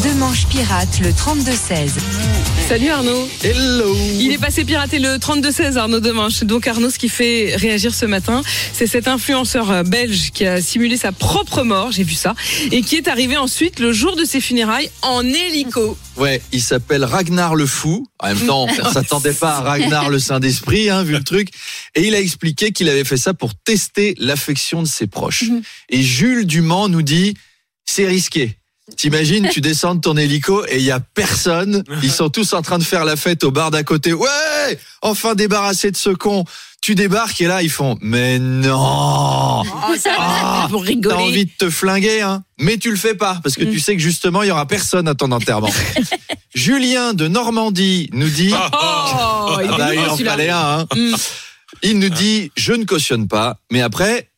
Deux manches pirates, le 32-16. Salut Arnaud. Hello Il est passé pirater le 32-16 Arnaud Demanche. Donc Arnaud, ce qui fait réagir ce matin, c'est cet influenceur euh, belge qui a simulé sa propre mort, j'ai vu ça, et qui est arrivé ensuite le jour de ses funérailles en hélico. Ouais, il s'appelle Ragnar le Fou. En même temps, on s'attendait pas à Ragnar le Saint-D'Esprit, hein, vu le truc. Et il a expliqué qu'il avait fait ça pour tester l'affection de ses proches. Et Jules Dumont nous dit, c'est risqué. T'imagines, tu descends de ton hélico et il y a personne. Ils sont tous en train de faire la fête au bar d'à côté. Ouais, enfin débarrassé de ce con. Tu débarques et là ils font, mais non. Ah, pour T'as envie de te flinguer, hein Mais tu le fais pas, parce que tu sais que justement, il y aura personne à ton enterrement. Julien de Normandie nous dit... Oh, Ah bah, il en fallait un, hein. Mm. Il nous dit, je ne cautionne pas, mais après,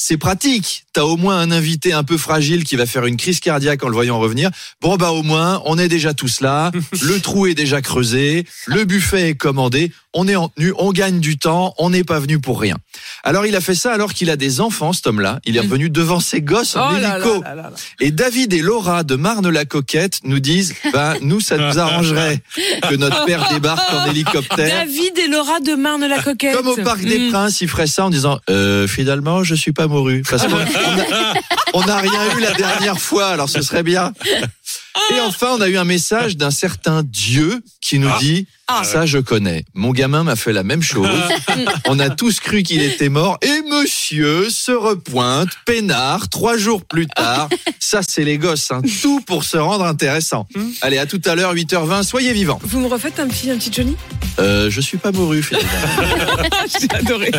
c'est pratique. T'as au moins un invité un peu fragile qui va faire une crise cardiaque en le voyant revenir. Bon bah au moins, on est déjà tous là. Le trou est déjà creusé. Le buffet est commandé. On est en tenue. On gagne du temps. On n'est pas venu pour rien. Alors il a fait ça alors qu'il a des enfants, cet homme-là. Il est revenu devant ses gosses en Mm. Oh hélico. là là là là. Et David et Laura de Marne-la-Coquette nous disent, ben nous ça nous arrangerait que notre père débarque en hélicoptère. David et Laura de Marne-la-Coquette. Comme au Parc des Mm. Princes, il ferait ça en disant euh, finalement je suis pas mouru parce qu'on on a- on n'a rien eu la dernière fois alors ce serait bien. Et enfin on a eu un message d'un certain Dieu qui nous dit Ah. ça je connais. Mon gamin m'a fait la même chose. On a tous cru qu'il était mort et monsieur se repointe peinard trois jours plus tard. Ça c'est les gosses, hein. tout pour se rendre intéressant. Allez à tout à l'heure 8h20 soyez vivants. Vous me refaites un petit, un petit Johnny? Euh, je suis pas mouru finalement. J'ai adoré.